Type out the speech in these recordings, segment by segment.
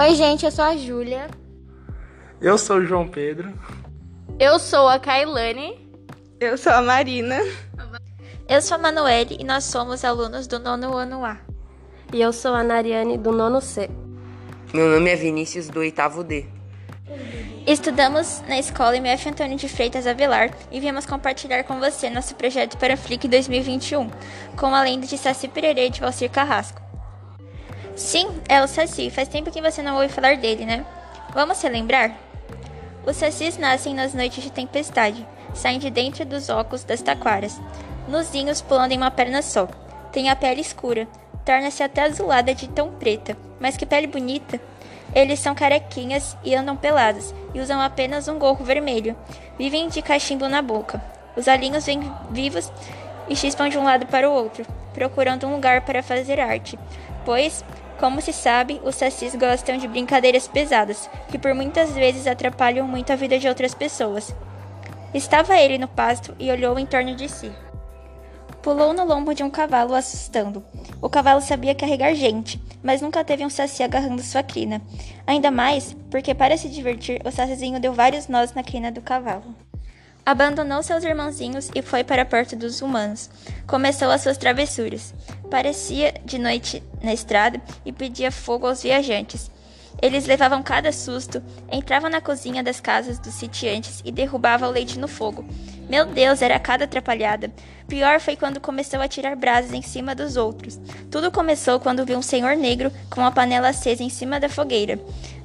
Oi, gente, eu sou a Júlia. Eu sou o João Pedro. Eu sou a Kailane. Eu sou a Marina. Eu sou a Manuele e nós somos alunos do nono ano A. E eu sou a Nariane do nono C. Meu nome é Vinícius do oitavo D. Estudamos na escola MF Antônio de Freitas Avelar e viemos compartilhar com você nosso projeto para a Flick 2021, com a lenda de Saci Pererê de Valcir Carrasco. Sim, é o Saci, faz tempo que você não ouve falar dele, né? Vamos relembrar? Os sacis nascem nas noites de tempestade, saem de dentro dos óculos das taquaras. Nuzinhos pulando em uma perna só. Tem a pele escura, torna-se até azulada de tão preta. Mas que pele bonita! Eles são carequinhas e andam pelados, e usam apenas um gorro vermelho. Vivem de cachimbo na boca. Os olhinhos vêm vivos e chispam de um lado para o outro, procurando um lugar para fazer arte. Pois, como se sabe, os sacis gostam de brincadeiras pesadas, que por muitas vezes atrapalham muito a vida de outras pessoas. Estava ele no pasto e olhou em torno de si. Pulou no lombo de um cavalo, assustando. O cavalo sabia carregar gente, mas nunca teve um saci agarrando sua crina. Ainda mais porque, para se divertir, o sacizinho deu vários nós na crina do cavalo. Abandonou seus irmãozinhos e foi para perto dos humanos. Começou as suas travessuras. Parecia de noite na estrada e pedia fogo aos viajantes. Eles levavam cada susto, entravam na cozinha das casas dos sitiantes e derrubavam o leite no fogo. Meu Deus, era cada atrapalhada. Pior foi quando começou a tirar brasas em cima dos outros. Tudo começou quando viu um senhor negro com uma panela acesa em cima da fogueira.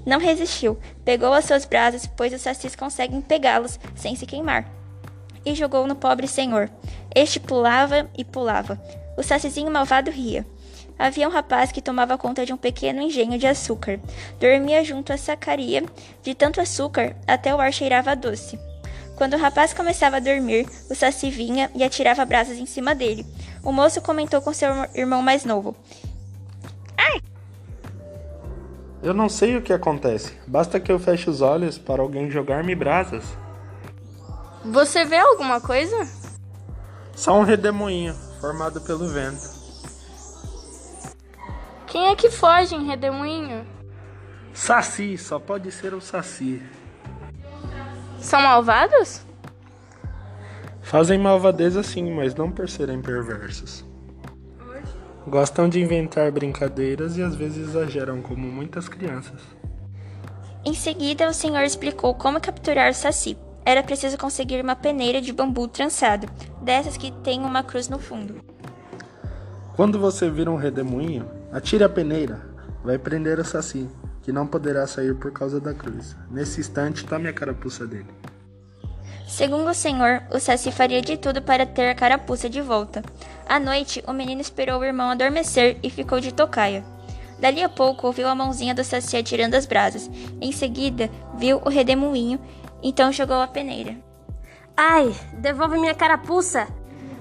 Não resistiu, pegou as suas brasas, pois os sacis conseguem pegá-los sem se queimar, e jogou no pobre senhor. Este pulava e pulava. O sacizinho malvado ria. Havia um rapaz que tomava conta de um pequeno engenho de açúcar. Dormia junto à sacaria. De tanto açúcar, até o ar cheirava doce. Quando o rapaz começava a dormir, o saci vinha e atirava brasas em cima dele. O moço comentou com seu irmão mais novo! Eu não sei o que acontece. Basta que eu feche os olhos para alguém jogar-me brasas. Você vê alguma coisa? Só um redemoinho formado pelo vento. Quem é que foge em redemoinho? Saci, só pode ser o Saci. São malvados? Fazem malvadeza sim, mas não por serem perversos. Gostam de inventar brincadeiras e às vezes exageram, como muitas crianças. Em seguida, o senhor explicou como capturar o saci. Era preciso conseguir uma peneira de bambu trançado, dessas que tem uma cruz no fundo. Quando você vira um redemoinho, atire a peneira. Vai prender o saci, que não poderá sair por causa da cruz. Nesse instante, tome a carapuça dele. Segundo o senhor, o Saci faria de tudo para ter a carapuça de volta. À noite, o menino esperou o irmão adormecer e ficou de tocaia. Dali a pouco, ouviu a mãozinha do Saci atirando as brasas. Em seguida, viu o redemoinho, então jogou a peneira. Ai, devolve minha carapuça!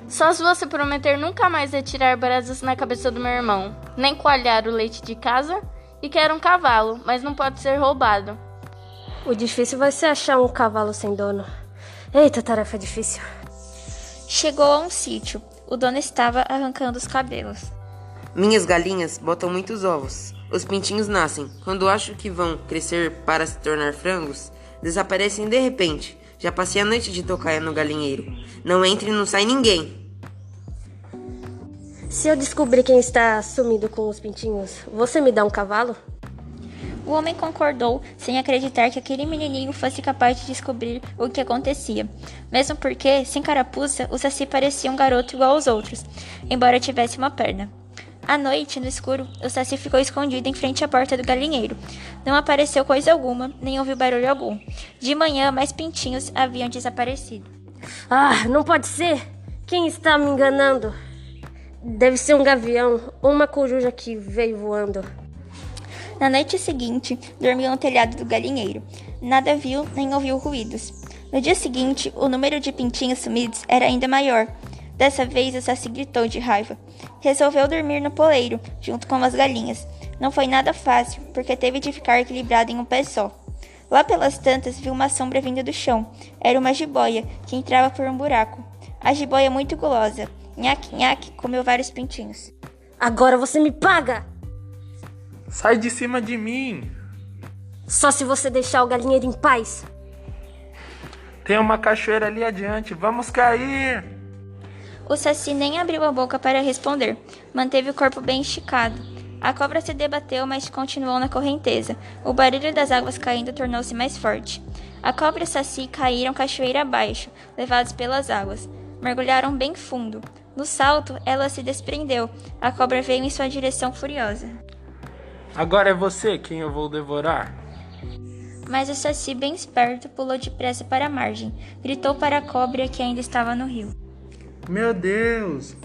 Só se você prometer nunca mais atirar brasas na cabeça do meu irmão, nem coalhar o leite de casa, e quero um cavalo, mas não pode ser roubado. O difícil vai ser achar um cavalo sem dono. Eita, tarefa difícil. Chegou a um sítio. O dono estava arrancando os cabelos. Minhas galinhas botam muitos ovos. Os pintinhos nascem. Quando acho que vão crescer para se tornar frangos, desaparecem de repente. Já passei a noite de tocaia no galinheiro. Não entra e não sai ninguém. Se eu descobrir quem está sumido com os pintinhos, você me dá um cavalo? O homem concordou, sem acreditar que aquele menininho fosse capaz de descobrir o que acontecia. Mesmo porque, sem carapuça, o Saci parecia um garoto igual aos outros, embora tivesse uma perna. À noite, no escuro, o Saci ficou escondido em frente à porta do galinheiro. Não apareceu coisa alguma, nem ouviu barulho algum. De manhã, mais pintinhos haviam desaparecido. Ah, não pode ser! Quem está me enganando? Deve ser um gavião ou uma coruja que veio voando. Na noite seguinte, dormiu no telhado do galinheiro. Nada viu nem ouviu ruídos. No dia seguinte, o número de pintinhos sumidos era ainda maior. Dessa vez, o Saci gritou de raiva. Resolveu dormir no poleiro, junto com as galinhas. Não foi nada fácil, porque teve de ficar equilibrado em um pé só. Lá pelas tantas, viu uma sombra vindo do chão. Era uma jiboia, que entrava por um buraco. A jiboia, muito gulosa, nhaque, nhaque, comeu vários pintinhos. Agora você me paga! Sai de cima de mim! Só se você deixar o galinheiro em paz. Tem uma cachoeira ali adiante, vamos cair! O Saci nem abriu a boca para responder, manteve o corpo bem esticado. A cobra se debateu, mas continuou na correnteza. O barulho das águas caindo tornou-se mais forte. A cobra e o Saci caíram cachoeira abaixo, levados pelas águas. Mergulharam bem fundo. No salto, ela se desprendeu. A cobra veio em sua direção furiosa. Agora é você quem eu vou devorar. Mas o Saci, bem esperto, pulou depressa para a margem. Gritou para a cobra que ainda estava no rio. Meu Deus!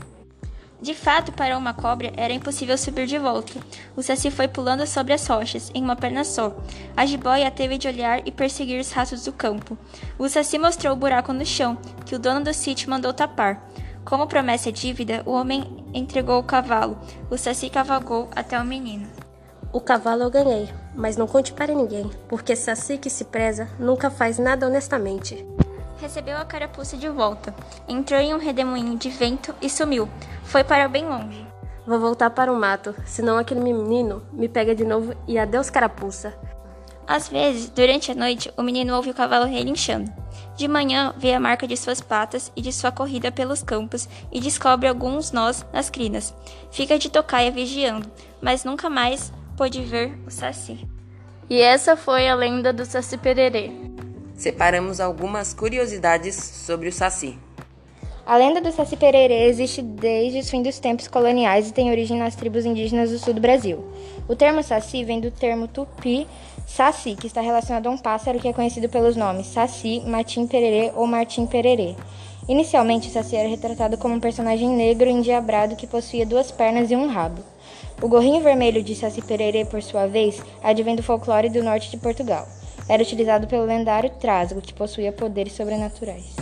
De fato, para uma cobra era impossível subir de volta. O Saci foi pulando sobre as rochas, em uma perna só. A jiboia teve de olhar e perseguir os ratos do campo. O Saci mostrou o buraco no chão, que o dono do sítio mandou tapar. Como promessa é dívida, o homem entregou o cavalo. O Saci cavalgou até o menino. O cavalo eu ganhei, mas não conte para ninguém, porque Saci que se preza nunca faz nada honestamente. Recebeu a carapuça de volta, entrou em um redemoinho de vento e sumiu. Foi para bem longe. Vou voltar para o mato, senão aquele menino me pega de novo e adeus carapuça. Às vezes, durante a noite, o menino ouve o cavalo relinchando. De manhã, vê a marca de suas patas e de sua corrida pelos campos e descobre alguns nós nas crinas. Fica de tocaia vigiando, mas nunca mais pôde ver o Saci. E essa foi a lenda do Saci Pererê. Separamos algumas curiosidades sobre o Saci. A lenda do Saci Pererê existe desde os fins dos tempos coloniais e tem origem nas tribos indígenas do sul do Brasil. O termo Saci vem do termo tupi Saci, que está relacionado a um pássaro que é conhecido pelos nomes Saci, Matim Pererê ou Martim Pererê. Inicialmente, o Saci era retratado como um personagem negro endiabrado que possuía duas pernas e um rabo. O gorrinho vermelho de Saci Pererê, por sua vez, advém do folclore do norte de Portugal. Era utilizado pelo lendário Trasgo, que possuía poderes sobrenaturais.